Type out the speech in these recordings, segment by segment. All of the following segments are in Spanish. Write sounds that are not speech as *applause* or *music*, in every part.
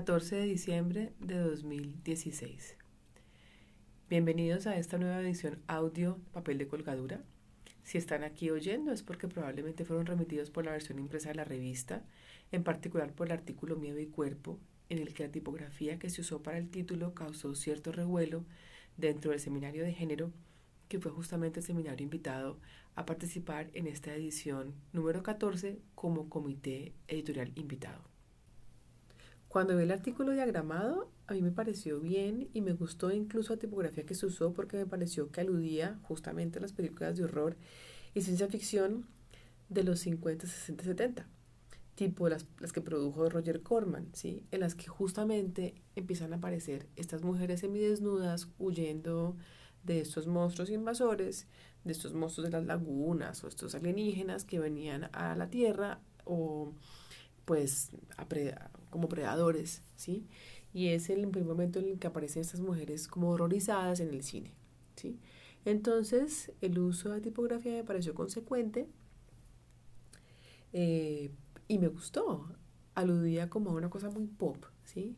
14 de diciembre de 2016. Bienvenidos a esta nueva edición audio papel de colgadura. Si están aquí oyendo es porque probablemente fueron remitidos por la versión impresa de la revista, en particular por el artículo Miedo y Cuerpo, en el que la tipografía que se usó para el título causó cierto revuelo dentro del seminario de género, que fue justamente el seminario invitado a participar en esta edición número 14 como comité editorial invitado. Cuando vi el artículo diagramado, a mí me pareció bien y me gustó incluso la tipografía que se usó porque me pareció que aludía justamente a las películas de horror y ciencia ficción de los 50, 60, 70, tipo las, las que produjo Roger Corman, ¿sí? en las que justamente empiezan a aparecer estas mujeres semidesnudas huyendo de estos monstruos invasores, de estos monstruos de las lagunas o estos alienígenas que venían a la Tierra o pues como predadores, ¿sí? Y es el primer momento en el que aparecen estas mujeres como horrorizadas en el cine, ¿sí? Entonces, el uso de tipografía me pareció consecuente eh, y me gustó. Aludía como a una cosa muy pop, ¿sí?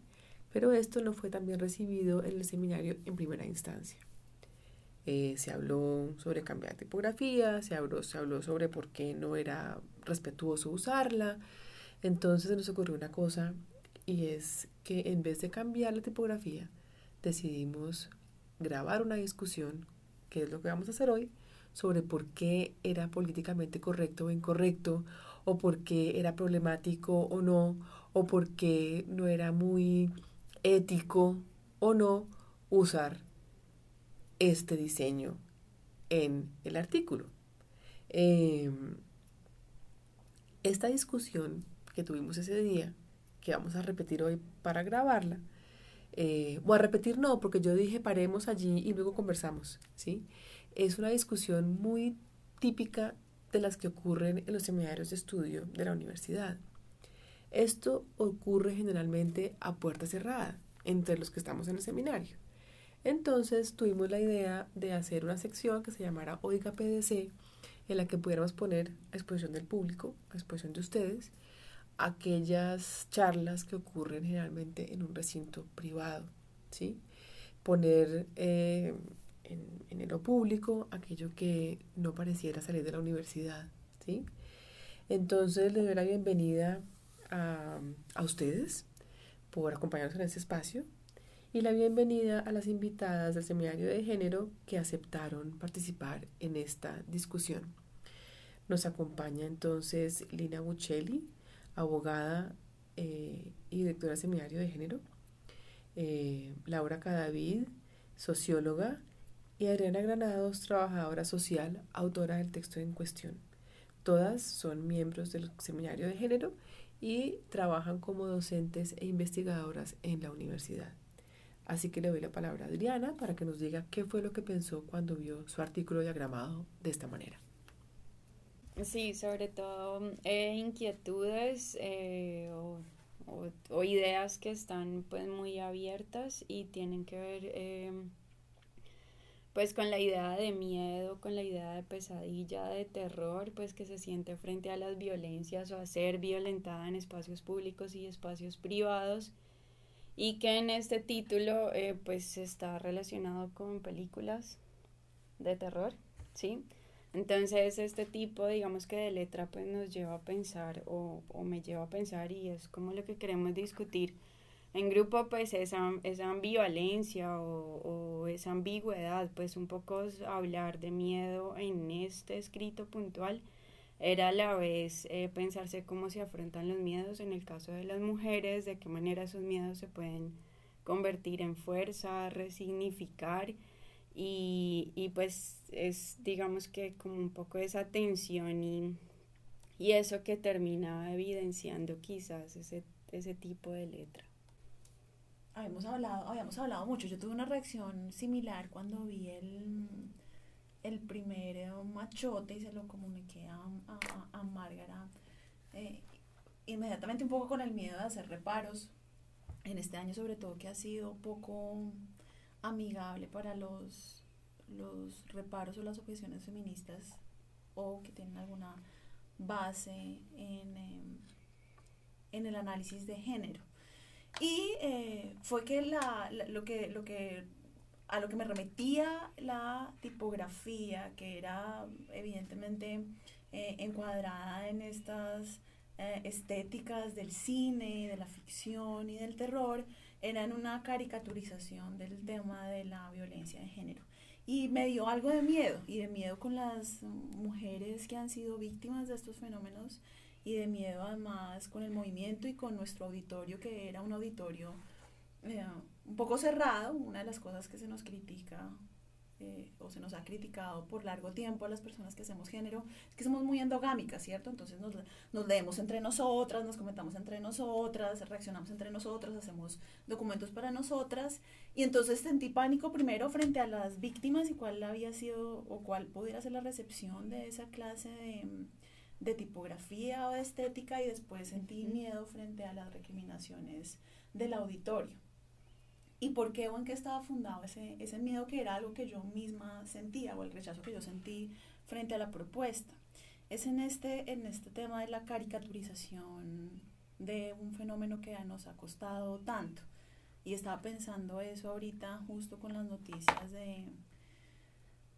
Pero esto no fue tan bien recibido en el seminario en primera instancia. Eh, se habló sobre cambiar tipografía, se habló, se habló sobre por qué no era respetuoso usarla, entonces se nos ocurrió una cosa y es que en vez de cambiar la tipografía, decidimos grabar una discusión, que es lo que vamos a hacer hoy, sobre por qué era políticamente correcto o incorrecto, o por qué era problemático o no, o por qué no era muy ético o no usar este diseño en el artículo. Em, esta discusión que tuvimos ese día, que vamos a repetir hoy para grabarla. Eh, o a repetir no, porque yo dije paremos allí y luego conversamos, ¿sí? Es una discusión muy típica de las que ocurren en los seminarios de estudio de la universidad. Esto ocurre generalmente a puerta cerrada, entre los que estamos en el seminario. Entonces tuvimos la idea de hacer una sección que se llamara Oiga PDC, en la que pudiéramos poner a exposición del público, a exposición de ustedes, aquellas charlas que ocurren generalmente en un recinto privado, ¿sí? Poner eh, en, en, lo público aquello que no pareciera salir de la universidad, ¿sí? Entonces les doy la bienvenida a, a ustedes por acompañarnos en este espacio y la bienvenida a las invitadas del seminario de género que aceptaron participar en esta discusión. Nos acompaña entonces Lina Buccelli, abogada eh, y directora del Seminario de Género, eh, Laura Cadavid, socióloga, y Adriana Granados, trabajadora social, autora del texto en cuestión. Todas son miembros del Seminario de Género y trabajan como docentes e investigadoras en la universidad. Así que le doy la palabra a Adriana para que nos diga qué fue lo que pensó cuando vio su artículo diagramado de esta manera. Sí, sobre todo eh, inquietudes eh, o, ideas que están pues muy abiertas y tienen que ver em, pues con la idea de miedo, con la idea de pesadilla, de terror, pues que se siente frente a las violencias o a ser violentada en espacios públicos y espacios privados y que en este título eh, pues está relacionado con películas de terror, ¿sí? Entonces este tipo, digamos que de letra, pues nos lleva a pensar o, o me lleva a pensar y es como lo que queremos discutir en grupo, pues esa, esa ambivalencia o, o esa ambigüedad, pues un poco hablar de miedo en este escrito puntual. Era a la vez eh, pensarse cómo se afrontan los miedos en el caso de las mujeres, de qué manera esos miedos se pueden convertir en fuerza, resignificar y, y pues es digamos que como un poco esa tensión y, y eso que termina evidenciando quizás ese, ese tipo de letra. Habíamos hablado, habíamos hablado mucho. Yo tuve una reacción similar cuando vi el, el primer eh, machote y se lo comuniqué a, a, a Márgara. Eh, inmediatamente un poco con el miedo de hacer reparos en este año sobre todo que ha sido poco amigable para los, los reparos o las objeciones feministas o que tienen alguna base en, em, en el análisis de género. Y eh, fue que, la, lo que lo que a lo que me remetía la tipografía, que era evidentemente eh, encuadrada en estas eh, estéticas del cine, de la ficción y del terror, era en una caricaturización del tema de la violencia de género. Y me dio algo de miedo, y de miedo con las mujeres que han sido víctimas de estos fenómenos, y de miedo además con el movimiento y con nuestro auditorio, que era un auditorio eh, un poco cerrado. Una de las cosas que se nos critica eh, o se nos ha criticado por largo tiempo a las personas que hacemos género, es que somos muy endogámicas, ¿cierto? Entonces nos, nos, leemos entre nosotras, nos comentamos entre nosotras, reaccionamos entre nosotras, hacemos documentos para nosotras. Y entonces sentí pánico primero frente a las víctimas y cuál había sido o cuál pudiera ser la recepción de esa clase de, de tipografía o de estética y después sentí miedo frente a las recriminaciones del auditorio y por qué o en qué estaba fundado ese, ese miedo que era algo que yo misma sentía o el rechazo que yo sentí frente a la propuesta. Es en este, en este tema de la caricaturización de un fenómeno que nos ha costado tanto. Y estaba pensando eso ahorita justo con las noticias de,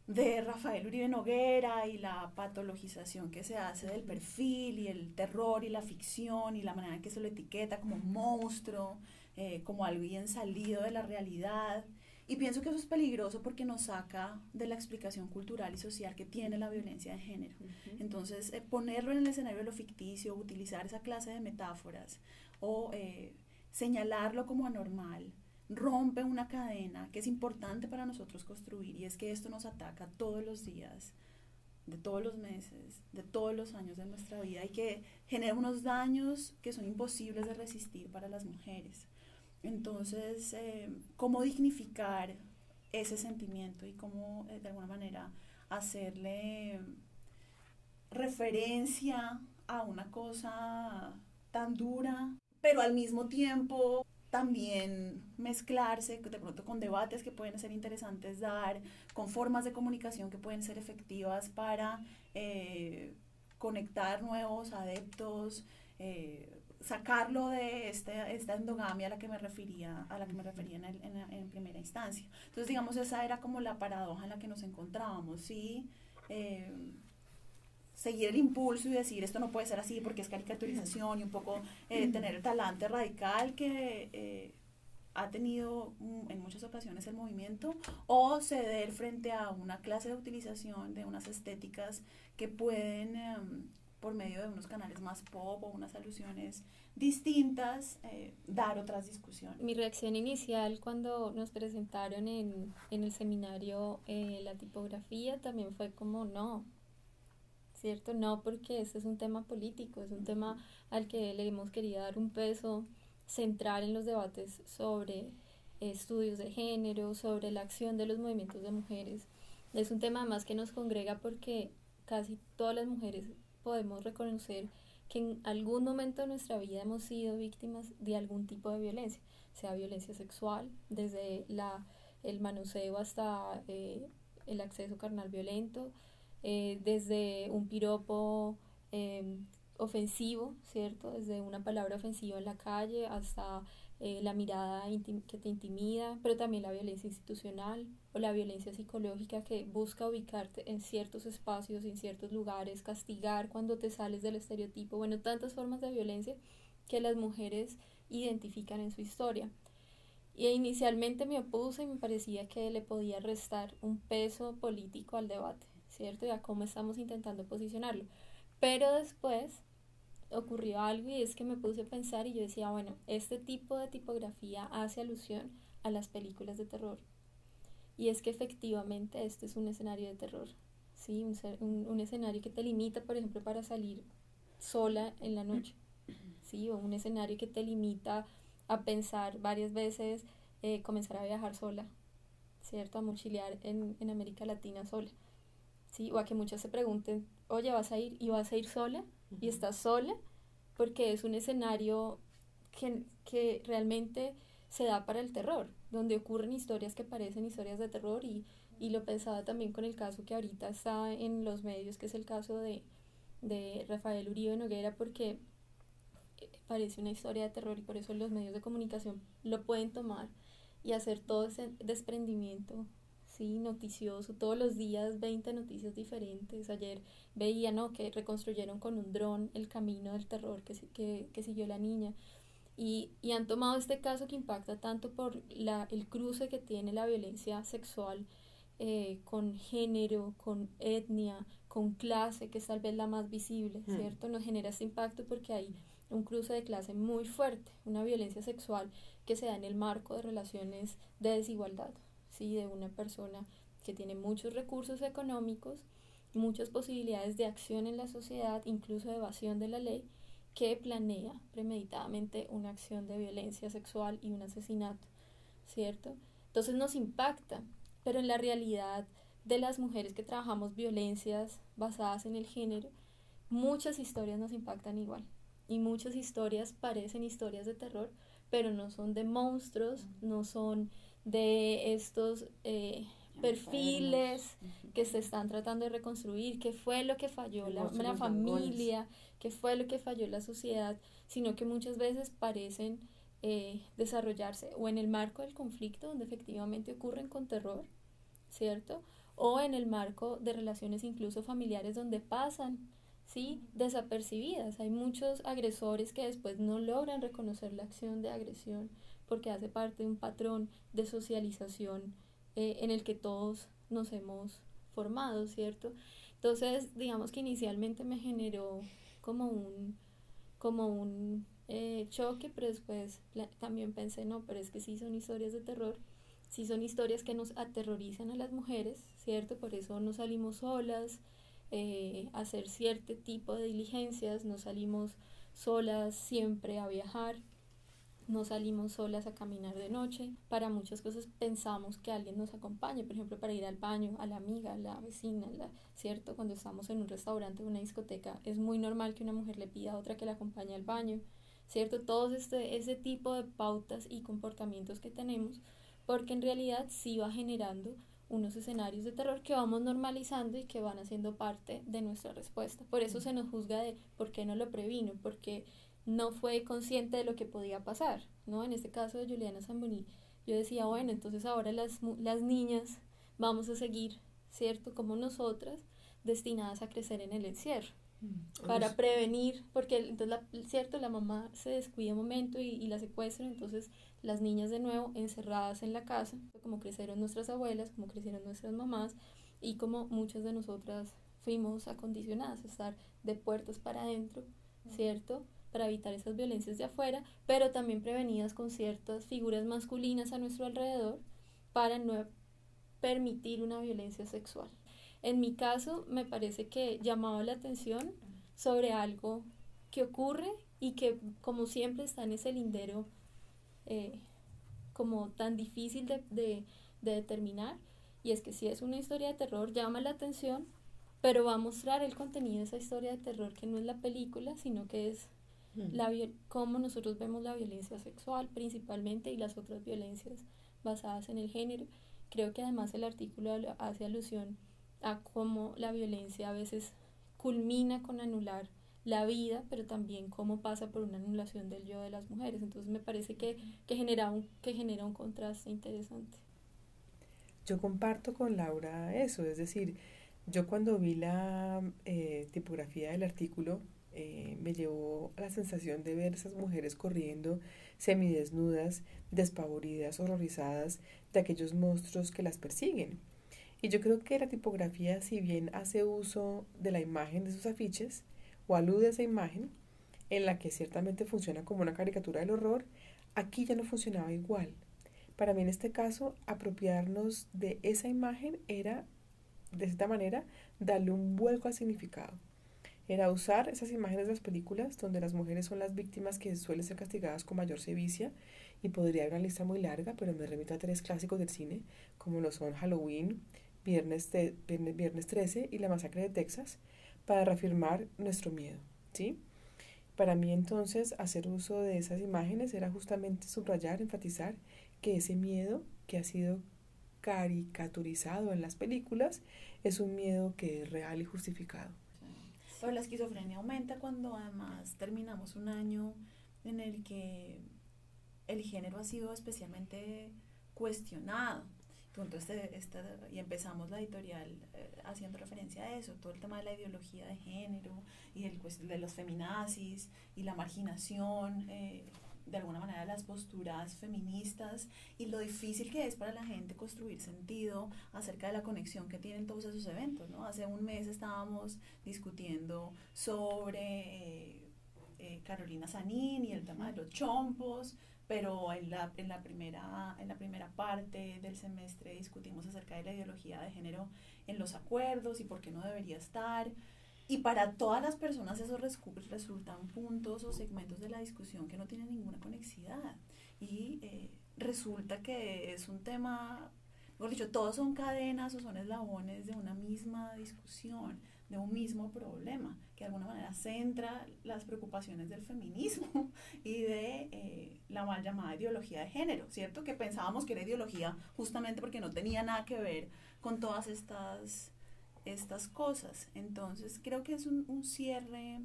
de Rafael Uribe Noguera y la patologización que se hace del perfil y el terror y la ficción y la manera en que se lo etiqueta como monstruo eh, como alguien salido de la realidad. Y pienso que eso es peligroso porque nos saca de la explicación cultural y social que tiene la violencia de género. Entonces, eh, ponerlo en el escenario de lo ficticio, utilizar esa clase de metáforas o eh, señalarlo como anormal, rompe una cadena que es importante para nosotros construir y es que esto nos ataca todos los días, de todos los meses, de todos los años de nuestra vida y que genera unos daños que son imposibles de resistir para las mujeres. Entonces, eh, ¿cómo dignificar ese sentimiento y cómo eh, de alguna manera hacerle referencia a una cosa tan dura, pero al mismo tiempo también mezclarse de pronto con debates que pueden ser interesantes dar, con formas de comunicación que pueden ser efectivas para eh, conectar nuevos adeptos, sacarlo de este, esta endogamia a la que me refería, a la que me refería en, en, primera instancia. Entonces, digamos, esa era como la paradoja en la que nos encontrábamos, ¿sí? Eh, seguir el impulso y decir esto no puede ser así porque es caricaturización y un poco eh, tener el talante radical que eh, ha tenido en muchas ocasiones el movimiento o ceder frente a una clase de utilización de unas estéticas que pueden em, por medio de unos canales más pop o unas alusiones distintas, eh, dar otras discusiones. Mi reacción inicial cuando nos presentaron en, en el seminario eh, la tipografía también fue como no, ¿cierto? No, porque este es un tema político, es un tema al que le hemos querido dar un peso central en los debates sobre estudios de género, sobre la acción de los movimientos de mujeres. Es un tema más que nos congrega porque casi todas las mujeres podemos reconocer que en algún momento de nuestra vida hemos sido víctimas de algún tipo de violencia, sea violencia sexual, desde la, el manoseo hasta eh, el acceso carnal violento, eh, desde un piropo em, ofensivo, ¿cierto? Desde una palabra ofensiva en la calle hasta eh, la mirada que te intimida, pero también la violencia institucional o la violencia psicológica que busca ubicarte en ciertos espacios, en ciertos lugares, castigar cuando te sales del estereotipo, bueno, tantas formas de violencia que las mujeres identifican en su historia. Y inicialmente me opuse y me parecía que le podía restar un peso político al debate, ¿cierto? Y a cómo estamos intentando posicionarlo. Pero después ocurrió algo y es que me puse a pensar y yo decía, bueno, este tipo de tipografía hace alusión a las películas de terror. Y es que efectivamente este es un escenario de terror, ¿sí? Un, un, escenario que te limita, por ejemplo, para salir sola en la noche, ¿sí? O un escenario que te limita a pensar varias veces, eh, comenzar a viajar sola, ¿cierto? A mochilear en, en América Latina sola, ¿sí? O a que muchas se pregunten, oye, ¿vas a ir y vas a ir sola? Y estás sola, porque es un escenario que, que realmente se da para el terror, donde ocurren historias que parecen historias de terror y, y lo pensaba también con el caso que ahorita está en los medios, que es el caso de, de Rafael Uribe Noguera, porque parece una historia de terror y por eso los medios de comunicación lo pueden tomar y hacer todo ese desprendimiento sí, noticioso, todos los días 20 noticias diferentes. Ayer veía, ¿no? Que reconstruyeron con un dron el camino del terror que, que, que siguió la niña. Y, y, han tomado este caso que impacta tanto por la, el cruce que tiene la violencia sexual eh, con género, con etnia, con clase, que es tal vez la más visible, mm. ¿cierto? Nos genera este impacto porque hay un cruce de clase muy fuerte, una violencia sexual que se da en el marco de relaciones de desigualdad, ¿sí? De una persona que tiene muchos recursos económicos, muchas posibilidades de acción en la sociedad, incluso de evasión de la ley, que planea premeditadamente una acción de violencia sexual y un asesinato, ¿cierto? Entonces nos impacta, pero en la realidad de las mujeres que trabajamos violencias basadas en el género, muchas historias nos impactan igual y muchas historias parecen historias de terror, pero no son de monstruos, no son de estos eh, perfiles que se están tratando de reconstruir, qué fue lo que falló la, la familia, qué fue lo que falló la sociedad, sino que muchas veces parecen eh, desarrollarse o en el marco del conflicto, donde efectivamente ocurren con terror, ¿cierto? O en el marco de relaciones incluso familiares donde pasan, ¿sí? Desapercibidas. Hay muchos agresores que después no logran reconocer la acción de agresión porque hace parte de un patrón de socialización eh, en el que todos nos hemos formado, ¿cierto? Entonces, digamos que inicialmente me generó como un, como un eh, choque, pero después también pensé, no, pero es que sí son historias de terror, sí son historias que nos aterrorizan a las mujeres, ¿cierto? Por eso no salimos solas eh, hacer cierto tipo de diligencias, no salimos solas siempre a viajar, no salimos solas a caminar de noche. Para muchas cosas pensamos que alguien nos acompañe, por ejemplo, para ir al baño, a la amiga, a la vecina, la, ¿cierto? Cuando estamos en un restaurante o una discoteca, es muy normal que una mujer le pida a otra que la acompañe al baño, ¿cierto? Todos este, ese tipo de pautas y comportamientos que tenemos, porque en realidad sí va generando unos escenarios de terror que vamos normalizando y que van haciendo parte de nuestra respuesta. Por eso se nos juzga de por qué no lo previno, porque no fue consciente de lo que podía pasar, ¿no? En este caso de Juliana Zamboni, yo decía, bueno, entonces ahora las, las niñas vamos a seguir, ¿cierto? Como nosotras, destinadas a crecer en el encierro. Para prevenir, porque entonces, la, ¿cierto? La mamá se descuida un momento y, y la secuestran, entonces las niñas de nuevo encerradas en la casa, como crecieron nuestras abuelas, como crecieron nuestras mamás y como muchas de nosotras fuimos acondicionadas a estar de puertas para adentro. ¿cierto? para evitar esas violencias de afuera, pero también prevenidas con ciertas figuras masculinas a nuestro alrededor para no permitir una violencia sexual. En mi caso, me parece que llamaba la atención sobre algo que ocurre y que como siempre está en ese lindero eh, como tan difícil de, de, de determinar, y es que si es una historia de terror, llama la atención, pero va a mostrar el contenido de esa historia de terror que no es la película, sino que es la, cómo nosotros vemos la violencia sexual principalmente y las otras violencias basadas en el género. Creo que además el artículo hace alusión a cómo la violencia a veces culmina con anular la vida, pero también cómo pasa por una anulación del yo de las mujeres. Entonces me parece que, que, genera, un, que genera un contraste interesante. Yo comparto con Laura eso, es decir, yo cuando vi la eh, tipografía del artículo eh, me llevó a la sensación de ver esas mujeres corriendo semidesnudas, despavoridas, horrorizadas de aquellos monstruos que las persiguen. Y yo creo que la tipografía, si bien hace uso de la imagen de sus afiches, o alude a esa imagen, en la que ciertamente funciona como una caricatura del horror, aquí ya no funcionaba igual. Para mí en este caso, apropiarnos de esa imagen era, de esta manera, darle un vuelco al significado era usar esas imágenes de las películas donde las mujeres son las víctimas que suelen ser castigadas con mayor sevicia y podría haber una lista muy larga, pero me remito a tres clásicos del cine como lo son Halloween, Viernes, Viernes, 13 y La Masacre de Texas para reafirmar nuestro miedo, ¿sí? Para mí entonces hacer uso de esas imágenes era justamente subrayar, enfatizar que ese miedo que ha sido caricaturizado en las películas es un miedo que es real y justificado Pero la esquizofrenia aumenta cuando además terminamos un año en el que el género ha sido especialmente cuestionado. Entonces, este, y empezamos la editorial eh, haciendo referencia a eso, todo el tema de la ideología de género y el, pues, de los feminazis y la marginación, eh, de alguna manera las posturas feministas y lo difícil que es para la gente construir sentido acerca de la conexión que tienen todos esos eventos. ¿no? Hace un mes estábamos discutiendo sobre eh, Carolina Sanín y el tema de los chompos, pero en la, en, la primera, en la primera parte del semestre discutimos acerca de la ideología de género en los acuerdos y por qué no debería estar. Y para todas las personas esos resultan puntos o segmentos de la discusión que no tienen ninguna conexidad. Y eh, resulta que es un tema, mejor dicho, todos son cadenas o son eslabones de una misma discusión de un mismo problema, que de alguna manera centra las preocupaciones del feminismo *laughs* y de eh, la mal llamada ideología de género, ¿cierto? Que pensábamos que era ideología justamente porque no tenía nada que ver con todas estas, estas cosas. Entonces creo que es un, un cierre,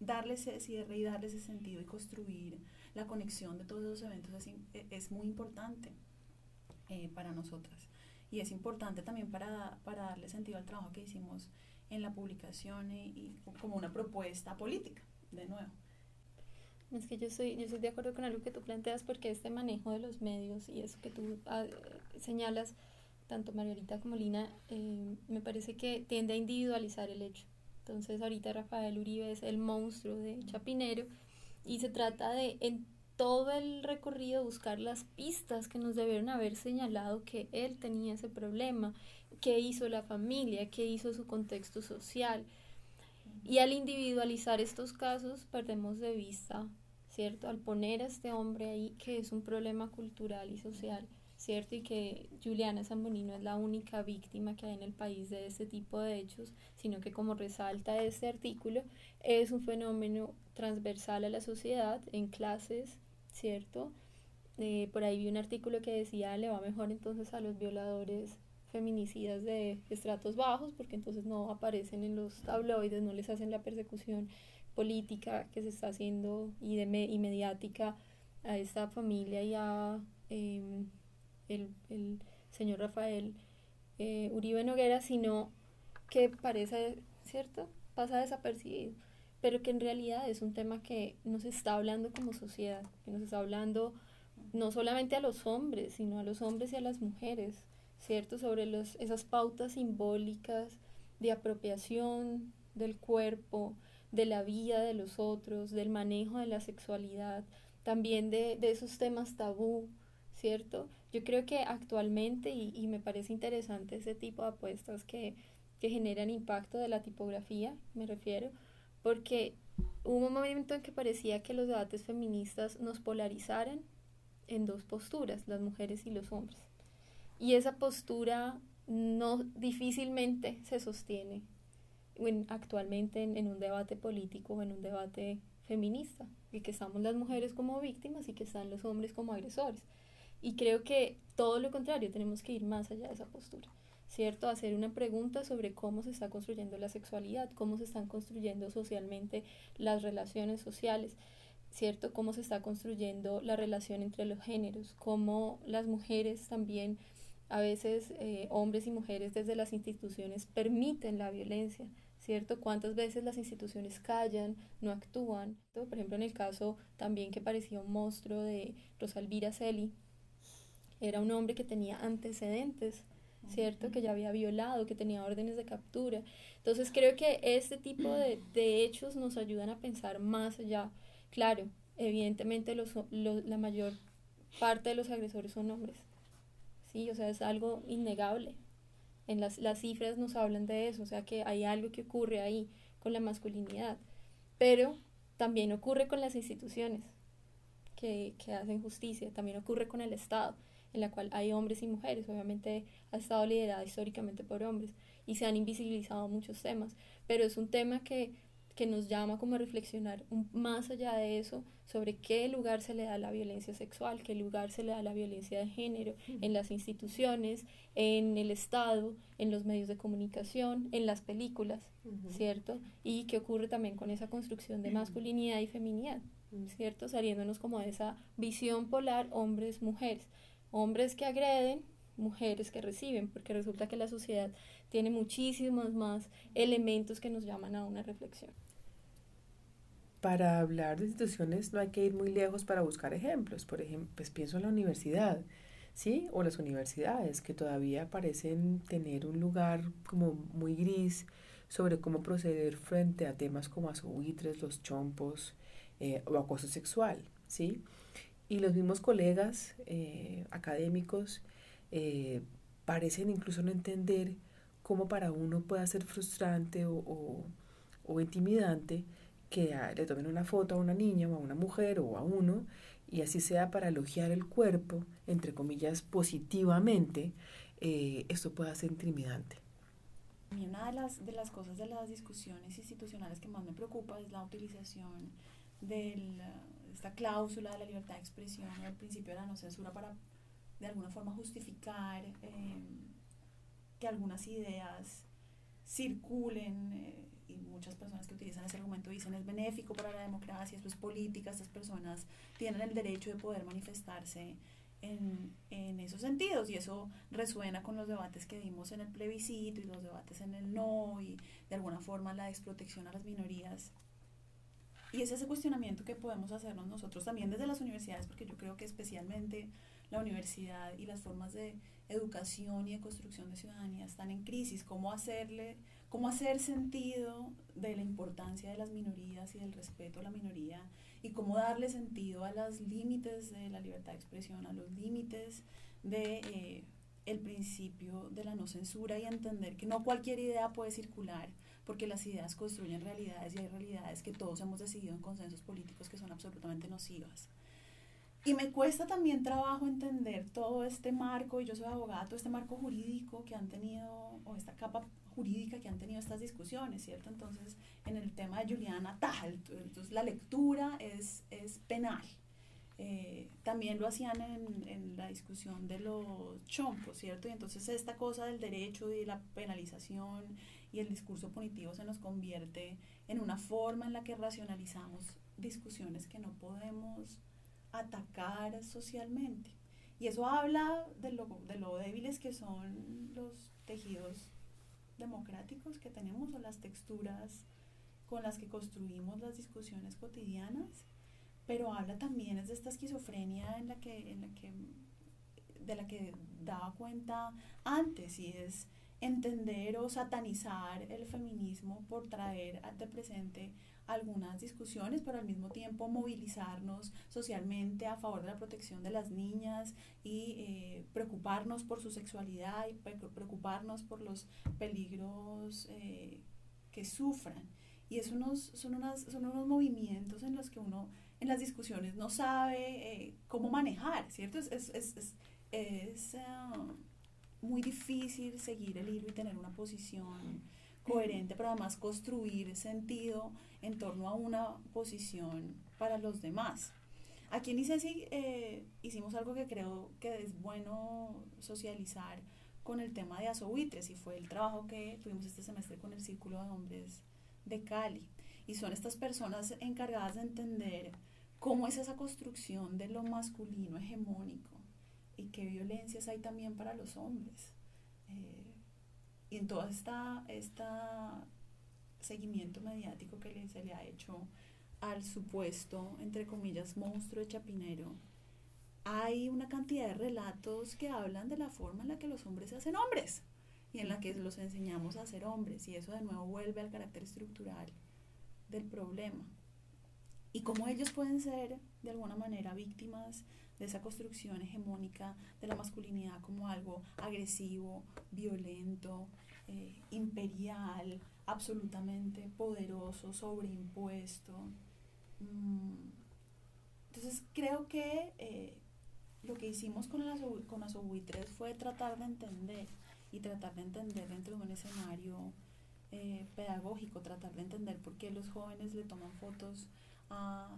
darle ese cierre y darle ese sentido y construir la conexión de todos esos eventos es, es muy importante eh, para nosotras. Y es importante también para, para darle sentido al trabajo que hicimos en la publicación y, como una propuesta política, de nuevo. Es que yo estoy, yo estoy de acuerdo con algo que tú planteas porque este manejo de los medios y eso que tú ah, señalas, tanto Margarita como Lina, eh, me parece que tiende a individualizar el hecho. Entonces ahorita Rafael Uribe es el monstruo de Chapinero y se trata de en todo el recorrido buscar las pistas que nos debieron haber señalado que él tenía ese problema qué hizo la familia, qué hizo su contexto social. Y al individualizar estos casos perdemos de vista, ¿cierto? Al poner a este hombre ahí que es un problema cultural y social, ¿cierto? Y que Juliana Zamboni no es la única víctima que hay en el país de este tipo de hechos, sino que como resalta este artículo, es un fenómeno transversal a la sociedad en clases, ¿cierto? Eh, por ahí vi un artículo que decía le va mejor entonces a los violadores feminicidas de estratos bajos, porque entonces no aparecen en los tabloides, no les hacen la persecución política que se está haciendo y, de y mediática a esta familia y a em, el, el, señor Rafael eh, Uribe Noguera, sino que parece, ¿cierto? Pasa desapercibido, pero que en realidad es un tema que nos está hablando como sociedad, que nos está hablando no solamente a los hombres, sino a los hombres y a las mujeres, ¿cierto? Sobre los, esas pautas simbólicas de apropiación del cuerpo, de la vida de los otros, del manejo de la sexualidad, también de, de esos temas tabú, ¿cierto? Yo creo que actualmente, y, y, me parece interesante ese tipo de apuestas que, que generan impacto de la tipografía, me refiero, porque hubo un momento en que parecía que los debates feministas nos polarizaran en dos posturas, las mujeres y los hombres. Y esa postura no difícilmente se sostiene actualmente en, un debate político o en un debate feminista, y que estamos las mujeres como víctimas y que están los hombres como agresores. Y creo que todo lo contrario, tenemos que ir más allá de esa postura, ¿cierto? Hacer una pregunta sobre cómo se está construyendo la sexualidad, cómo se están construyendo socialmente las relaciones sociales, ¿cierto? Cómo se está construyendo la relación entre los géneros, cómo las mujeres también a veces eh, hombres y mujeres desde las instituciones permiten la violencia, ¿cierto? ¿Cuántas veces las instituciones callan, no actúan? Por ejemplo, en el caso también que parecía un monstruo de Rosalvira Celi, era un hombre que tenía antecedentes, ¿cierto? Que ya había violado, que tenía órdenes de captura. Entonces creo que este tipo de, de hechos nos ayudan a pensar más allá. Claro, evidentemente los, la mayor parte de los agresores son hombres, ¿sí? O sea, es algo innegable. En las, las cifras nos hablan de eso, o sea, que hay algo que ocurre ahí con la masculinidad. Pero también ocurre con las instituciones que, que hacen justicia, también ocurre con el Estado, en la cual hay hombres y mujeres, obviamente ha estado liderada históricamente por hombres y se han invisibilizado muchos temas, pero es un tema que, que nos llama como a reflexionar más allá de eso sobre qué lugar se le da a la violencia sexual, qué lugar se le da a la violencia de género en las instituciones, en el Estado, en los medios de comunicación, en las películas, ¿cierto? Y qué ocurre también con esa construcción de masculinidad y feminidad, ¿cierto? Saliéndonos como de esa visión polar hombres-mujeres, hombres que agreden, mujeres que reciben, porque resulta que la sociedad tiene muchísimos más elementos que nos llaman a una reflexión. Para hablar de instituciones no hay que ir muy lejos para buscar ejemplos. Por ejemplo, pues pienso en la universidad, ¿sí? O las universidades que todavía parecen tener un lugar como muy gris sobre cómo proceder frente a temas como azobuitres, los chompos eh, o acoso sexual, ¿sí? Y los mismos colegas eh, académicos eh, parecen incluso no entender cómo para uno puede ser frustrante o, o, intimidante que le tomen una foto a una niña o a una mujer o a uno y así sea para elogiar el cuerpo, entre comillas, positivamente, eh, esto puede ser intimidante. A mí una de las, de las cosas de las discusiones institucionales que más me preocupa es la utilización de esta cláusula de la libertad de expresión, el principio de la no censura para de alguna forma justificar eh, que algunas ideas circulen eh, y muchas personas que utilizan ese argumento dicen es benéfico para la democracia, esto es política, estas personas tienen el derecho de poder manifestarse en, en, esos sentidos y eso resuena con los debates que dimos en el plebiscito y los debates en el no y de alguna forma la desprotección a las minorías. Y es ese cuestionamiento que podemos hacernos nosotros también desde las universidades, porque yo creo que especialmente la universidad y las formas de educación y de construcción de ciudadanía están en crisis. ¿Cómo hacerle, cómo hacer sentido de la importancia de las minorías y del respeto a la minoría y cómo darle sentido a los límites de la libertad de expresión, a los límites de eh, el principio de la no censura y entender que no cualquier idea puede circular porque las ideas construyen realidades y hay realidades que todos hemos decidido en consensos políticos que son absolutamente nocivas. Y me cuesta también trabajo entender todo este marco, y yo soy abogada, todo este marco jurídico que han tenido, o esta capa jurídica que han tenido estas discusiones, ¿cierto? Entonces, en el tema de Juliana Tajal, entonces la lectura es, es penal. Eh, también lo hacían en, en, la discusión de los chompos, ¿cierto? Y entonces esta cosa del derecho y la penalización y el discurso punitivo se nos convierte en una forma en la que racionalizamos discusiones que no podemos atacar socialmente. Y eso habla de lo, de lo débiles que son los tejidos democráticos que tenemos o las texturas con las que construimos las discusiones cotidianas, pero habla también de esta esquizofrenia en la que, en la que, de la que daba cuenta antes y es entender o satanizar el feminismo por traer de presente algunas discusiones, pero al mismo tiempo movilizarnos socialmente a favor de la protección de las niñas y eh, preocuparnos por su sexualidad y preocuparnos por los peligros eh, que sufran. Y es unos, son, unas, son unos movimientos en los que uno en las discusiones no sabe eh, cómo manejar, ¿cierto? Es, es, es, es ah, muy difícil seguir el hilo y tener una posición coherente, pero además construir sentido en torno a una posición para los demás. Aquí en ICESI eh, hicimos algo que creo que es bueno socializar con el tema de azobuitres y fue el trabajo que tuvimos este semestre con el Círculo de Hombres de Cali. Y son estas personas encargadas de entender cómo es esa construcción de lo masculino hegemónico y qué violencias hay también para los hombres. Eh, y en todo esta, esta seguimiento mediático que se le ha hecho al supuesto, entre comillas, monstruo de Chapinero, hay una cantidad de relatos que hablan de la forma en la que los hombres se hacen hombres y en la que los enseñamos a ser hombres y eso de nuevo vuelve al carácter estructural del problema. Y cómo ellos pueden ser de alguna manera víctimas de esa construcción hegemónica de la masculinidad como algo agresivo, violento, eh, imperial, absolutamente poderoso, sobreimpuesto. Mm, entonces creo que eh, lo que hicimos con las, con fue tratar de entender y tratar de entender dentro de un escenario eh, pedagógico, tratar de entender por qué los jóvenes le toman fotos a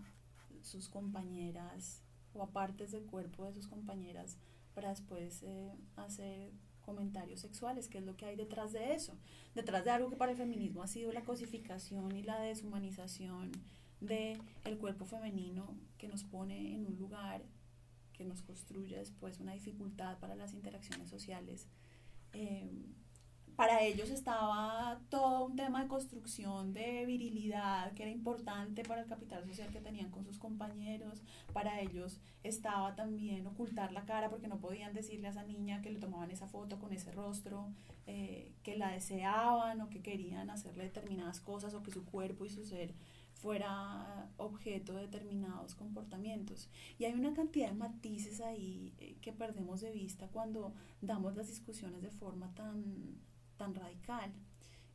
sus compañeras o a partes del cuerpo de sus compañeras para después eh, hacer comentarios sexuales, qué es lo que hay detrás de eso, detrás de algo que para el feminismo ha sido la cosificación y la deshumanización de el cuerpo femenino que nos pone en un lugar que nos construye después una dificultad para las interacciones sociales. Eh, para ellos estaba todo un tema de construcción de virilidad que era importante para el capital social que tenían con sus compañeros. Para ellos estaba también ocultar la cara porque no podían decirle a esa niña que le tomaban esa foto con ese rostro, eh, que la deseaban o que querían hacerle determinadas cosas o que su cuerpo y su ser fuera objeto de determinados comportamientos. Y hay una cantidad de matices ahí eh, que perdemos de vista cuando damos las discusiones de forma tan tan radical.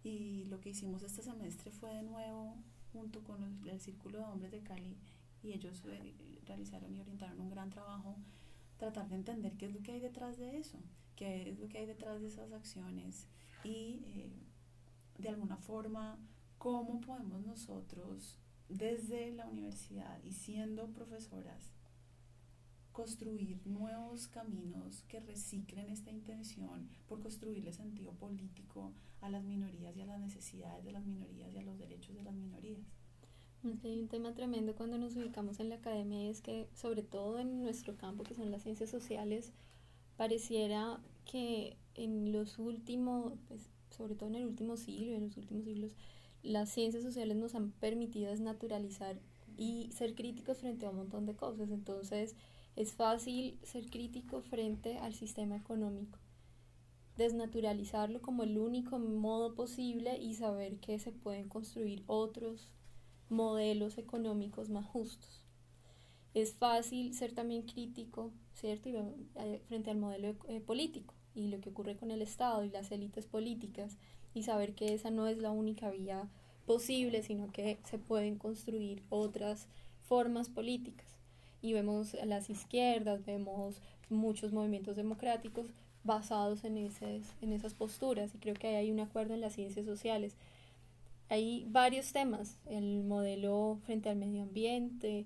Y lo que hicimos este semestre fue de nuevo, junto con el, Círculo de Hombres de Cali, y ellos eh, realizaron y orientaron un gran trabajo, tratar de entender qué es lo que hay detrás de eso, qué es lo que hay detrás de esas acciones y eh, de alguna forma cómo podemos nosotros desde la universidad y siendo profesoras construir nuevos caminos que reciclen esta intención por construirle sentido político a las minorías y a las necesidades de las minorías y a los derechos de las minorías. hay un tema tremendo cuando nos ubicamos en la academia es que sobre todo en nuestro campo que son las ciencias sociales pareciera que en los últimos, pues, sobre todo en el último siglo, en los últimos siglos, las ciencias sociales nos han permitido desnaturalizar y ser críticos frente a un montón de cosas. Entonces, es fácil ser crítico frente al sistema económico, desnaturalizarlo como el único modo posible y saber que se pueden construir otros modelos económicos más justos. Es fácil ser también crítico, ¿cierto? Eh, frente al modelo eh, político y lo que ocurre con el Estado y las élites políticas y saber que esa no es la única vía posible, sino que se pueden construir otras formas políticas y vemos a las izquierdas, vemos muchos movimientos democráticos basados en, en esas posturas y creo que hay un acuerdo en las ciencias sociales. Hay varios temas, el modelo frente al medio ambiente,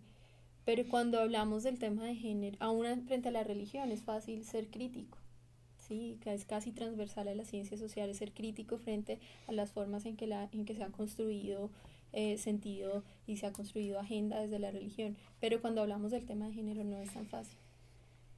pero cuando hablamos del tema de género, aún frente a la religión es fácil ser crítico, ¿sí? es casi transversal a las ciencias sociales ser crítico frente a las formas en que, la, en que se ha construido eh, sentido y se ha construido agenda desde la religión. Pero cuando hablamos del tema de género no es tan fácil.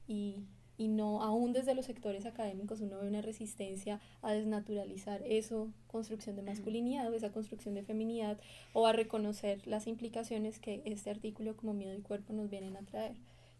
Y, y no, aún desde los sectores académicos uno ve una resistencia a desnaturalizar eso, construcción de masculinidad o esa construcción de feminidad, o a reconocer las implicaciones que este artículo como miedo y cuerpo nos vienen a traer.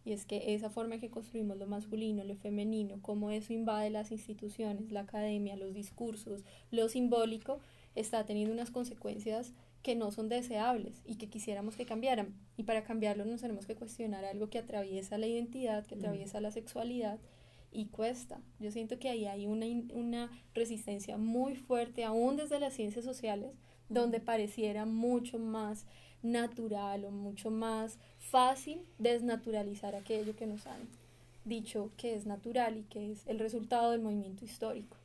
Y es que esa forma en que construimos lo masculino, lo femenino, cómo eso invade las instituciones, la academia, los discursos, lo simbólico, está teniendo unas consecuencias que no son deseables y que quisiéramos que cambiaran. Y para cambiarlo nos tenemos que cuestionar algo que atraviesa la identidad, que mm. atraviesa la sexualidad y cuesta. Yo siento que ahí hay una, una resistencia muy fuerte, aún desde las ciencias sociales, donde pareciera mucho más natural o mucho más fácil desnaturalizar aquello que nos han dicho que es natural y que es el resultado del movimiento histórico,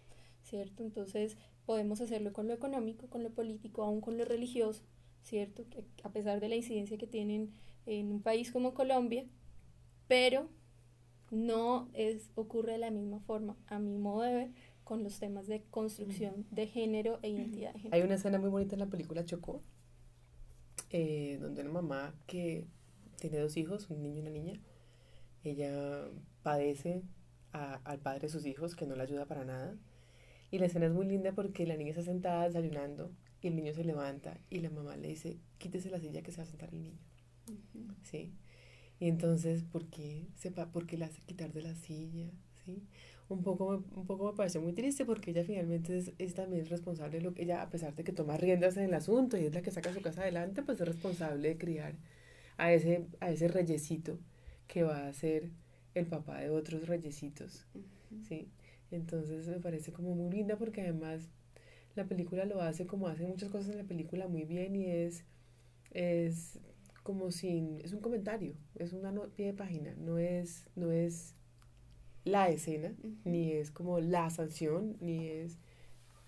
¿cierto? Entonces, podemos hacerlo con lo económico, con lo político, aún con lo religioso, ¿cierto? Que a pesar de la incidencia que tienen en un país como Colombia, pero no es, ocurre de la misma forma, a mi modo de ver, con los temas de construcción de género e identidad de género. Hay una escena muy bonita en la película Chocó, eh, donde una mamá que tiene dos hijos, un niño y una niña, ella padece al padre de sus hijos que no la ayuda para nada y la escena es muy linda porque la niña está sentada desayunando y el niño se levanta y la mamá le dice, quítese la silla que se va a sentar el niño. ¿Sí? Y entonces, ¿por qué, sepa, por qué la hace quitar de la silla? ¿Sí? Un poco, un poco me parece muy triste porque ella finalmente es, es, también responsable, de lo que ella, a pesar de que toma riendas en el asunto y es la que saca su casa adelante, pues es responsable de criar a ese, a ese reyesito que va a ser el papá de otros reyesitos. ¿sí? Entonces me parece como muy linda porque además la película lo hace como hace muchas cosas en la película muy bien y es, es como sin, es un comentario, es una pie de página, no es, no es la escena, ni es como la sanción, ni es,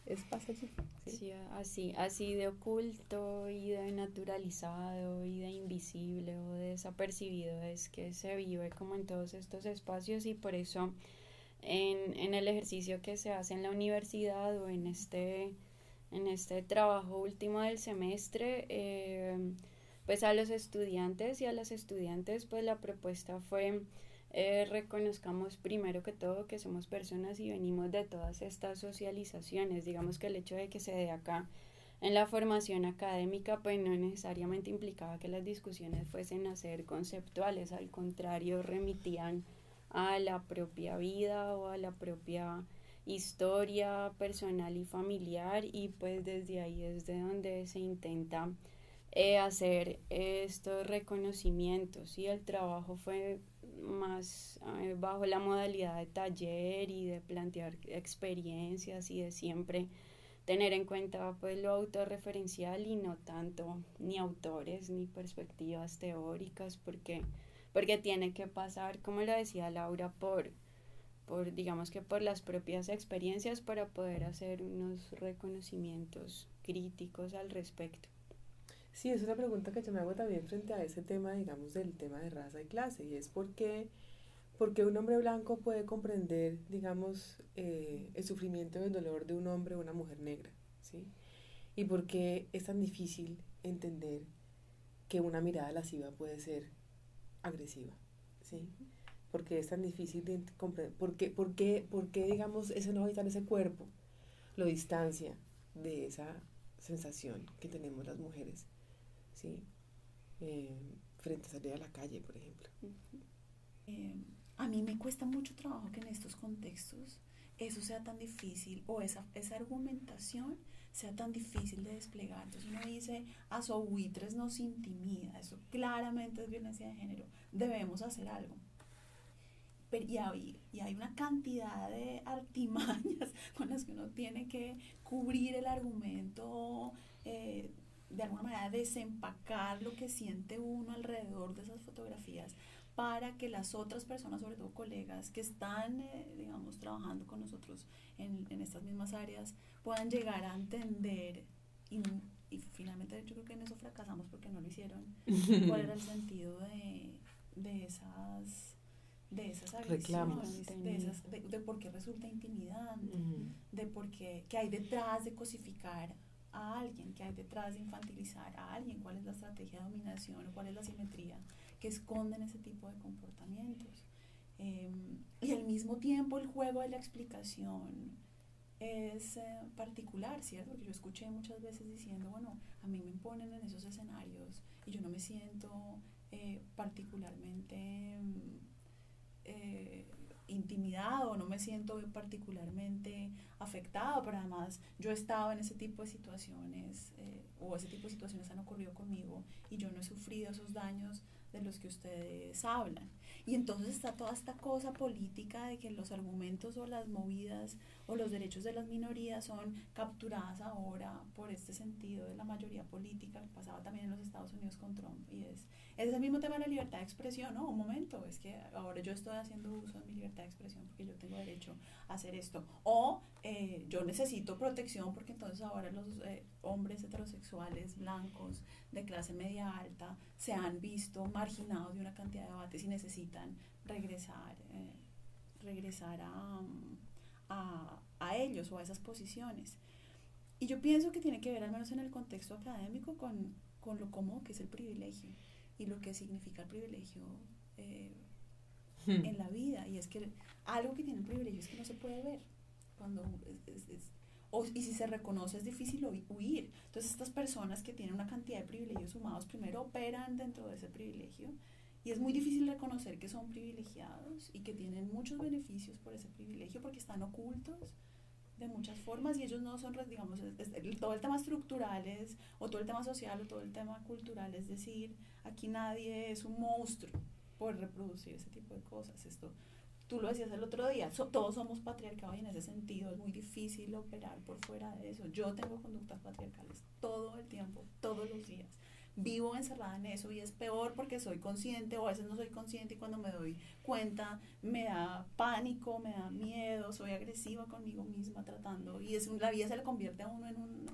es pasa allí. ¿sí? así, así de oculto y de naturalizado y de invisible o de desapercibido es que se vive como en todos estos espacios y por eso en, en el ejercicio que se hace en la universidad o en este, en este trabajo último del semestre, eh, pues a los estudiantes y a las estudiantes, pues la propuesta fue eh, reconozcamos primero que todo que somos personas y venimos de todas estas socializaciones. Digamos que el hecho de que se dé acá en la formación académica, pues no necesariamente implicaba que las discusiones fuesen a ser conceptuales, al contrario, remitían a la propia vida o a la propia historia personal y familiar y pues desde ahí es de donde se intenta eh, hacer estos reconocimientos. Y el trabajo fue más eh, bajo la modalidad de taller y de plantear experiencias y de siempre tener en cuenta pues lo autorreferencial y no tanto ni autores ni perspectivas teóricas porque porque tiene que pasar como lo decía Laura por por digamos que por las propias experiencias para poder hacer unos reconocimientos críticos al respecto Sí, es una pregunta que yo me hago también frente a ese tema, digamos, del tema de raza y clase, y es por qué, porque un hombre blanco puede comprender, digamos, eh, el sufrimiento y el dolor de un hombre o una mujer negra, ¿sí? Y por qué es tan difícil entender que una mirada lasciva puede ser agresiva, ¿sí? Porque es tan difícil de comprender, ¿por qué, por digamos, ese no en ese cuerpo lo distancia de esa sensación que tenemos las mujeres ¿sí? Eh, frente a salir a la calle, por ejemplo. Eh, a mí me cuesta mucho trabajo que en estos contextos eso sea tan difícil o esa, esa argumentación sea tan difícil de desplegar. Entonces uno dice, a buitres nos intimida, eso claramente es violencia de género, debemos hacer algo. Pero, y, hay, y hay una cantidad de artimañas *laughs* con las que uno tiene que cubrir el argumento eh, de alguna manera desempacar lo que siente uno alrededor de esas fotografías para que las otras personas, sobre todo colegas que están, eh, digamos, trabajando con nosotros en, en, estas mismas áreas, puedan llegar a entender y, y, finalmente yo creo que en eso fracasamos porque no lo hicieron, *laughs* cuál era el sentido de, de esas de esas agresiones, de, esas, de, de, por qué resulta intimidante, de por qué, qué hay detrás de cosificar a alguien que hay detrás de infantilizar a alguien, cuál es la estrategia de dominación cuál es la simetría que esconden ese tipo de comportamientos. Em, y al mismo tiempo el juego de la explicación es eh, particular, ¿cierto? Porque yo escuché muchas veces diciendo, bueno, a mí me imponen en esos escenarios y yo no me siento eh, particularmente... Eh, intimidado, no me siento particularmente afectado, pero además yo he estado en ese tipo de situaciones eh, o ese tipo de situaciones han ocurrido conmigo y yo no he sufrido esos daños de los que ustedes hablan. Y entonces está toda esta cosa política de que los argumentos o las movidas o los derechos de las minorías son capturadas ahora por este sentido de la mayoría política que pasaba también en los Estados Unidos con Trump. Y es, es el mismo tema de la libertad de expresión, ¿no? Un momento, es que ahora yo estoy haciendo uso de mi libertad de expresión porque yo tengo derecho a hacer esto. O eh, yo necesito protección porque entonces ahora los eh, hombres heterosexuales blancos de clase media alta se han visto marginados de una cantidad de debates y necesitan regresar, eh, regresar a, a, ellos o a esas posiciones. Y yo pienso que tiene que ver, al menos en el contexto académico, con, con lo cómodo que es el privilegio y lo que significa el privilegio eh, hmm. en la vida. Y es que algo que tiene el privilegio es que no se puede ver. Cuando es, es, o, y si se reconoce es difícil huir. Entonces estas personas que tienen una cantidad de privilegios sumados primero operan dentro de ese privilegio y es muy difícil reconocer que son privilegiados y que tienen muchos beneficios por ese privilegio porque están ocultos de muchas formas y ellos no son, digamos, todo el tema estructural es, o todo el tema social o todo el tema cultural, es decir, aquí nadie es un monstruo por reproducir ese tipo de cosas. Esto, tú lo decías el otro día, todos somos patriarcados y en ese sentido es muy difícil operar por fuera de eso. Yo tengo conductas patriarcales todo el tiempo, todos los días vivo encerrada en eso y es peor porque soy consciente o a veces no soy consciente y cuando me doy cuenta me da pánico, me da miedo, soy agresiva conmigo misma tratando y es la vida se le convierte a uno en un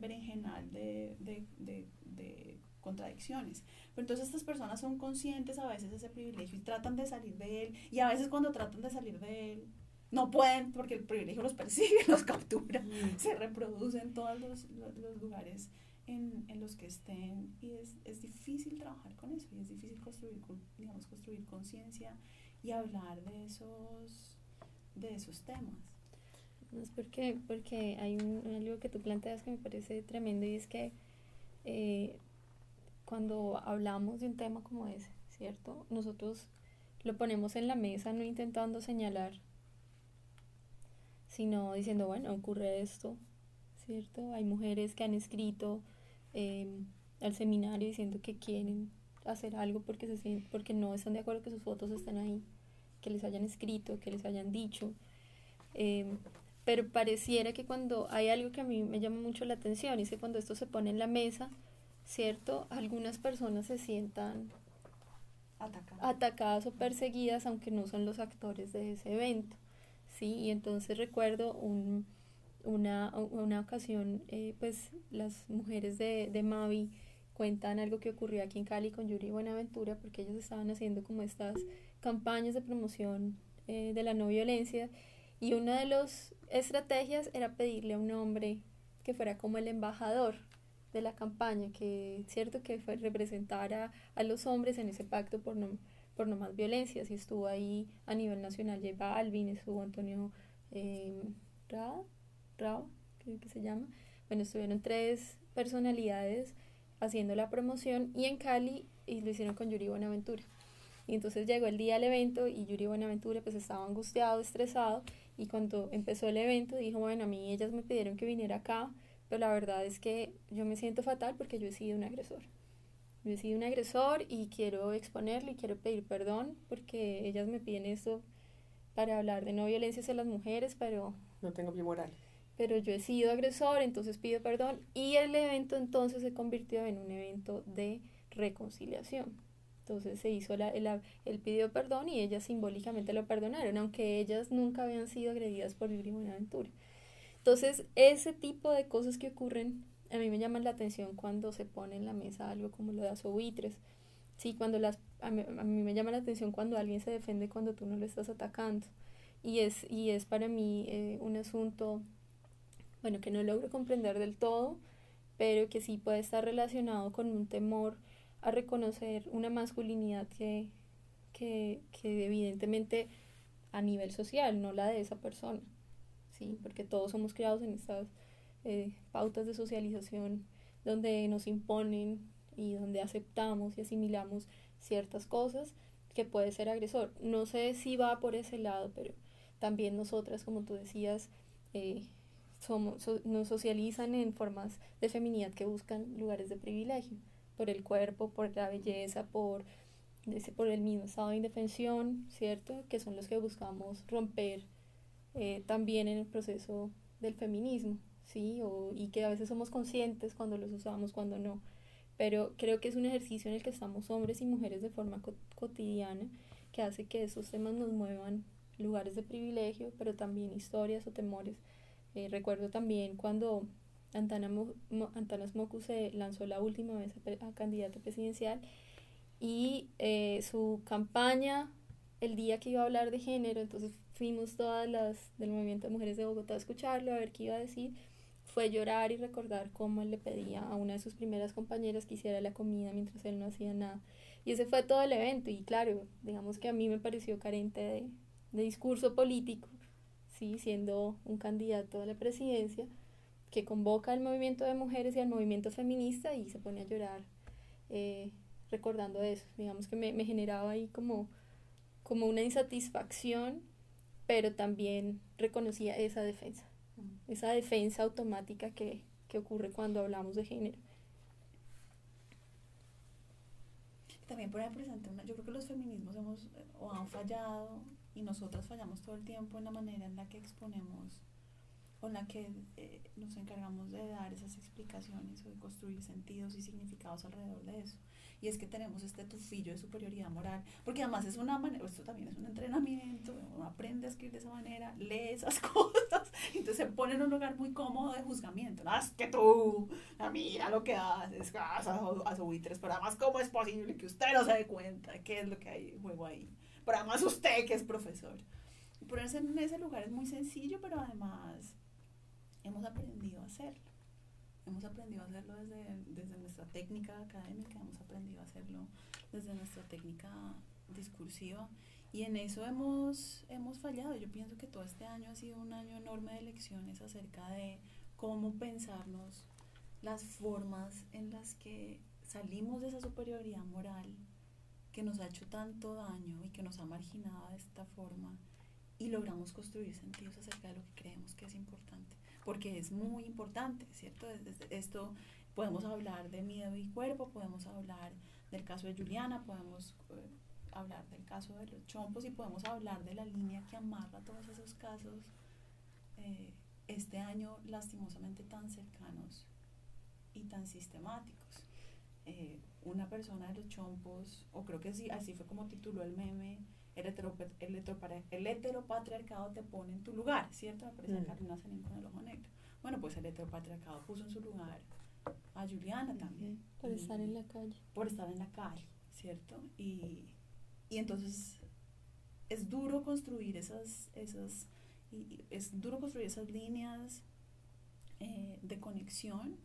berenjenal de, de, de, de contradicciones. Pero entonces estas personas son conscientes a veces de ese privilegio y tratan de salir de él y a veces cuando tratan de salir de él no pueden porque el privilegio los persigue, *laughs* los captura, mm. se reproduce en todos los, los, lugares en, en, los que estén y es, es, difícil trabajar con eso y es difícil construir, digamos, construir conciencia y hablar de esos, de esos temas. Es porque, porque hay un, algo que tú planteas que me parece tremendo y es que eh, cuando hablamos de un tema como ese, ¿cierto? Nosotros lo ponemos en la mesa no intentando señalar, sino diciendo, bueno, ocurre esto, ¿cierto? Hay mujeres que han escrito em, al seminario diciendo que quieren hacer algo porque, se, porque no están de acuerdo que sus fotos estén ahí, que les hayan escrito, que les hayan dicho. Em, pero pareciera que cuando hay algo que a mí me llama mucho la atención, es que cuando esto se pone en la mesa, ¿cierto? Algunas personas se sientan atacadas, o perseguidas, aunque no son los actores de ese evento, ¿sí? Y entonces recuerdo un, una, una ocasión, eh, pues las mujeres de, de Mavi cuentan algo que ocurrió aquí en Cali con Yuri Buenaventura, porque ellos estaban haciendo como estas campañas de promoción eh, de la no violencia, y una de las estrategias era pedirle a un hombre que fuera como el embajador de la campaña, que cierto que fue, representara a los hombres en ese pacto por no, por no más violencia. y estuvo ahí a nivel nacional J Balvin, estuvo Antonio eh, Rao, creo que se llama. Bueno, estuvieron tres personalidades haciendo la promoción y en Cali y lo hicieron con Yuri Buenaventura. Y entonces llegó el día del evento y Yuri Buenaventura pues estaba angustiado, estresado y cuando empezó el evento dijo, bueno, a mí ellas me pidieron que viniera acá pero la verdad es que yo me siento fatal porque yo he sido un agresor. Yo he sido un agresor y quiero exponerlo y quiero pedir perdón porque ellas me piden esto para hablar de no violencia hacia las mujeres, pero... No tengo pie moral. Pero yo he sido agresor, entonces pido perdón y el evento entonces se convirtió en un evento de reconciliación. Entonces se hizo la, el, él pidió perdón y ellas simbólicamente lo perdonaron, aunque ellas nunca habían sido agredidas por Yuri Buenaventura. Entonces, ese tipo de cosas que ocurren, a mí me llaman la atención cuando se pone en la mesa algo como lo de asobuitres. Sí, cuando las, a mí, me llama la atención cuando alguien se defiende cuando tú no lo estás atacando. Y es, y es para mí eh, un asunto, bueno, que no logro comprender del todo, pero que sí puede estar relacionado con un temor a reconocer una masculinidad que, que, que evidentemente a nivel social, no la de esa persona. ¿sí? porque todos somos criados en estas eh, pautas de socialización donde nos imponen y donde aceptamos y asimilamos ciertas cosas que puede ser agresor. No sé si va por ese lado, pero también nosotras, como tú decías, eh, somos, nos socializan en formas de feminidad que buscan lugares de privilegio, por el cuerpo, por la belleza, por, por el mismo estado de indefensión, ¿cierto? Que son los que buscamos romper eh, también en el proceso del feminismo, ¿sí? O, y que a veces somos conscientes cuando los usamos, cuando no. Pero creo que es un ejercicio en el que estamos hombres y mujeres de forma cotidiana, que hace que esos temas nos muevan lugares de privilegio, pero también historias o temores. Eh, recuerdo también cuando Antana Antanas Moku se lanzó la última vez a, candidato presidencial y eh, su campaña el día que iba a hablar de género, entonces fuimos todas las del movimiento de mujeres de Bogotá a escucharlo, a ver qué iba a decir, fue llorar y recordar cómo él le pedía a una de sus primeras compañeras que hiciera la comida mientras él no hacía nada. Y ese fue todo el evento y claro, digamos que a mí me pareció carente de discurso político, ¿sí? siendo un candidato a la presidencia que convoca al movimiento de mujeres y al movimiento feminista y se pone a llorar eh, recordando eso. Digamos que me, me generaba ahí como, como una insatisfacción pero también reconocía esa defensa, esa defensa automática que, que ocurre cuando hablamos de género. También por ahí presente, yo creo que los feminismos hemos o han fallado y nosotras fallamos todo el tiempo en la manera en la que exponemos con la que eh, nos encargamos de dar esas explicaciones o de construir sentidos y significados alrededor de eso. Y es que tenemos este tufillo de superioridad moral, porque además es una manera, esto también es un entrenamiento, uno aprende a escribir de esa manera, lee esas *laughs* cosas, entonces se pone en un lugar muy cómodo de juzgamiento. Es que tú, mira lo que haces, haces a su buitres, pero además, ¿cómo es posible que usted no se dé cuenta qué es lo que hay en juego ahí? Pero además usted que es profesor. Y ponerse en ese lugar es muy sencillo, pero además hemos aprendido a hacerlo. Hemos aprendido a hacerlo desde, desde nuestra técnica académica, hemos aprendido a hacerlo desde nuestra técnica discursiva y en eso hemos, hemos fallado. Yo pienso que todo este año ha sido un año enorme de lecciones acerca de cómo pensarnos las formas en las que salimos de esa superioridad moral que nos ha hecho tanto daño y que nos ha marginado de esta forma y logramos construir sentidos acerca de lo que creemos que es importante porque es muy importante, ¿cierto? Esto podemos hablar de miedo y cuerpo, podemos hablar del caso de Juliana, podemos eh, hablar del caso de los chompos y podemos hablar de la línea que amarra todos esos casos eh, este año lastimosamente tan cercanos y tan sistemáticos. Eh, una persona de los chompos, o creo que sí, así fue como tituló el meme, el, el, heteropatriarcado te pone en tu lugar, ¿cierto? Me parece mm. Carolina Sanín con el ojo negro. Bueno, pues el heteropatriarcado puso en su lugar a Juliana también. Por estar en la calle. Por estar en la calle, ¿cierto? Y, y entonces es duro construir esas, esas y es duro construir esas líneas eh, de conexión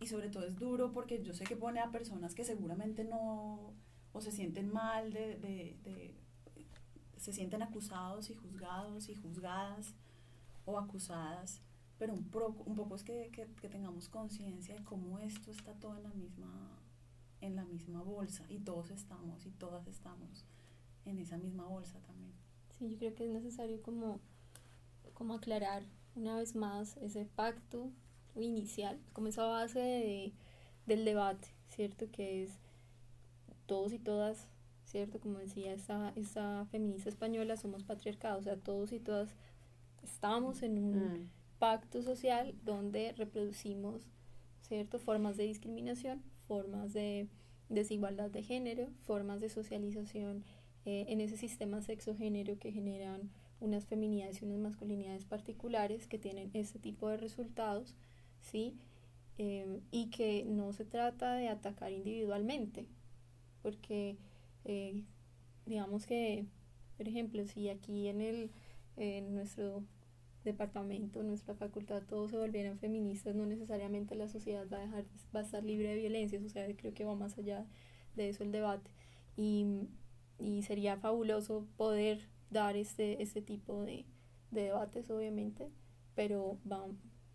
y sobre todo es duro porque yo sé que pone a personas que seguramente no o se sienten mal, de, de, de, se sienten acusados y juzgados y juzgadas o acusadas, pero un, un poco es que, que, que tengamos conciencia de cómo esto está todo en la misma en la misma bolsa y todos estamos y todas estamos en esa misma bolsa también. Sí, yo creo que es necesario como, como aclarar una vez más ese pacto inicial, como esa base de, del debate, ¿cierto? Que es todos y todas, ¿cierto? Como decía esa, esa feminista española, somos patriarcados, o sea, todos y todas estamos en un mm. pacto social donde reproducimos, ¿cierto? Formas de discriminación, formas de desigualdad de género, formas de socialización eh, en ese sistema sexo-género que generan unas feminidades y unas masculinidades particulares que tienen ese tipo de resultados, ¿sí? Eh, y que no se trata de atacar individualmente, porque eh, digamos que, por ejemplo, si aquí en, el, en nuestro departamento, nuestra facultad, todos se volvieran feministas, no necesariamente la sociedad va a, dejar, va a estar libre de violencia, o sea, creo que va más allá de eso el debate. Y, y sería fabuloso poder dar este, este tipo de, de debates, obviamente, pero va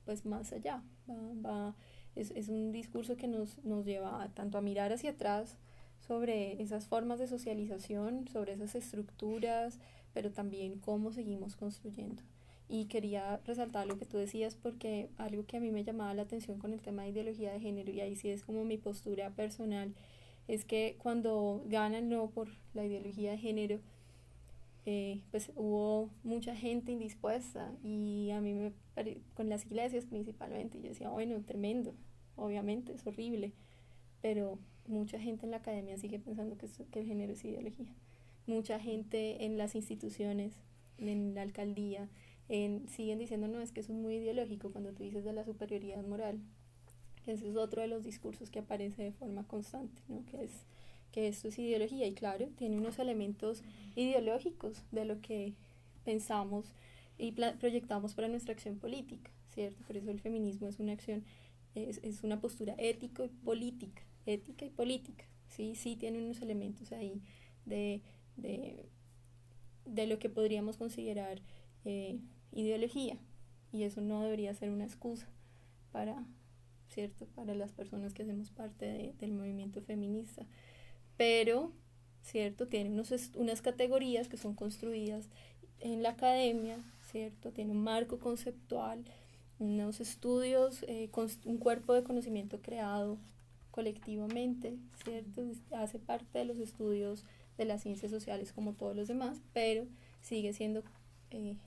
pues más allá, va, es, es un discurso que nos, nos lleva tanto a mirar hacia atrás, sobre esas formas de socialización, sobre esas estructuras, pero también cómo seguimos construyendo. Y quería resaltar lo que tú decías porque algo que a mí me llamaba la atención con el tema de ideología de género, y ahí sí es como mi postura personal, es que cuando ganan no por la ideología de género, eh, pues hubo mucha gente indispuesta y a mí me con las iglesias principalmente, yo decía, bueno, tremendo, obviamente es horrible, pero mucha gente en la academia sigue pensando que, que el género es ideología. Mucha gente en las instituciones, en la alcaldía, en, siguen diciendo, no, es que es muy ideológico cuando tú dices de la superioridad moral. Ese es otro de los discursos que aparece de forma constante, ¿no? que, es, que esto es ideología. Y claro, tiene unos elementos ideológicos de lo que pensamos y proyectamos para nuestra acción política, ¿cierto? Por eso el feminismo es una acción, es, es una postura ético y política ética y política. Sí, sí tiene unos elementos ahí de, de, de lo que podríamos considerar eh, ideología. Y eso no debería ser una excusa para, ¿cierto? para las personas que hacemos parte del movimiento feminista. Pero, ¿cierto? Tiene unos unas categorías que son construidas en la academia, ¿cierto? Tiene un marco conceptual, unos estudios, eh, un cuerpo de conocimiento creado colectivamente, ¿cierto? Hace parte de los estudios de las ciencias sociales como todos los demás, pero sigue siendo eh,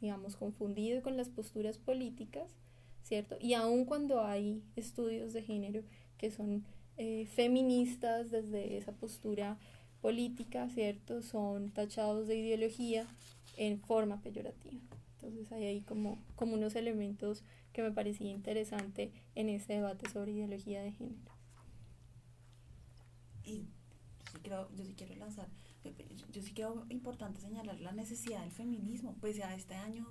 digamos, confundido con las posturas políticas, ¿cierto? Y aun cuando hay estudios de género que son eh, feministas desde esa postura política, ¿cierto? Son tachados de ideología en forma peyorativa. Entonces hay ahí como, como unos elementos que me parecía interesante en este debate sobre ideología de género. Y yo sí, creo, yo sí quiero lanzar, yo sí creo importante señalar la necesidad del feminismo, pese a este año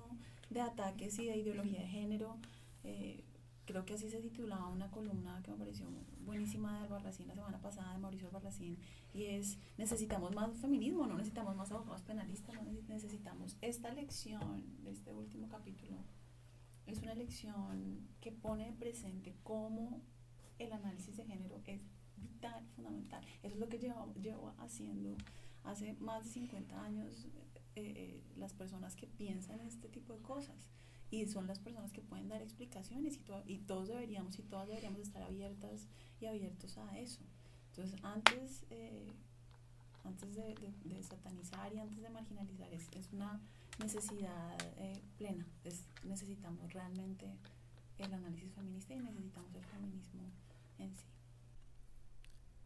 de ataques y de ideología de género. Eh, creo que así se titulaba una columna que me pareció buenísima de Albarracín la semana pasada, de Mauricio Albarracín, y es, necesitamos más feminismo, no necesitamos más abogados penalistas, no necesitamos esta lección de este último capítulo. Es una lección que pone presente cómo el análisis de género es vital, fundamental. Eso es lo que llevo, haciendo hace más de 50 años eh, eh, las personas que piensan este tipo de cosas y son las personas que pueden dar explicaciones y, y todos deberíamos y todas deberíamos estar abiertas y abiertos a eso. Entonces, antes, eh, antes de, de, satanizar y antes de marginalizar, es, es una necesidad eh, plena. Es, necesitamos realmente el análisis feminista y necesitamos el feminismo en sí.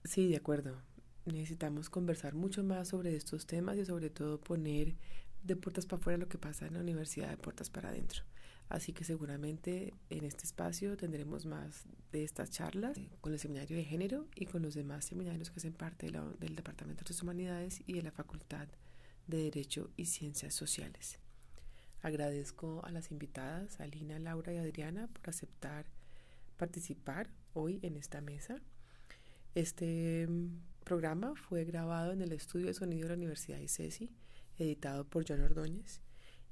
Sí, de acuerdo. Necesitamos conversar mucho más sobre estos temas y sobre todo poner de puertas para afuera lo que pasa en la universidad de puertas para adentro. Así que seguramente en este espacio tendremos más de estas charlas con el seminario de género y con los demás seminarios que hacen parte del Departamento de Humanidades y de la Facultad de Derecho y Ciencias Sociales. Agradezco a las invitadas, Alina, Laura y Adriana, por aceptar participar hoy en esta mesa. Este mm, programa fue grabado en el estudio de sonido de la Universidad de ICESI editado por John Ordóñez.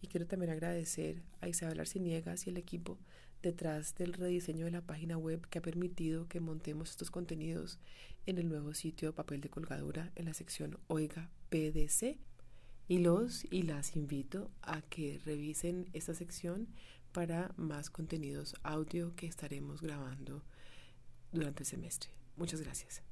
Y quiero también agradecer a Isabel Arciniegas y el equipo detrás del rediseño de la página web que ha permitido que montemos estos contenidos en el nuevo sitio Papel de Colgadura en la sección Oiga PDC. Y los y las invito a que revisen esta sección para más contenidos audio que estaremos grabando durante el semestre. Muchas gracias.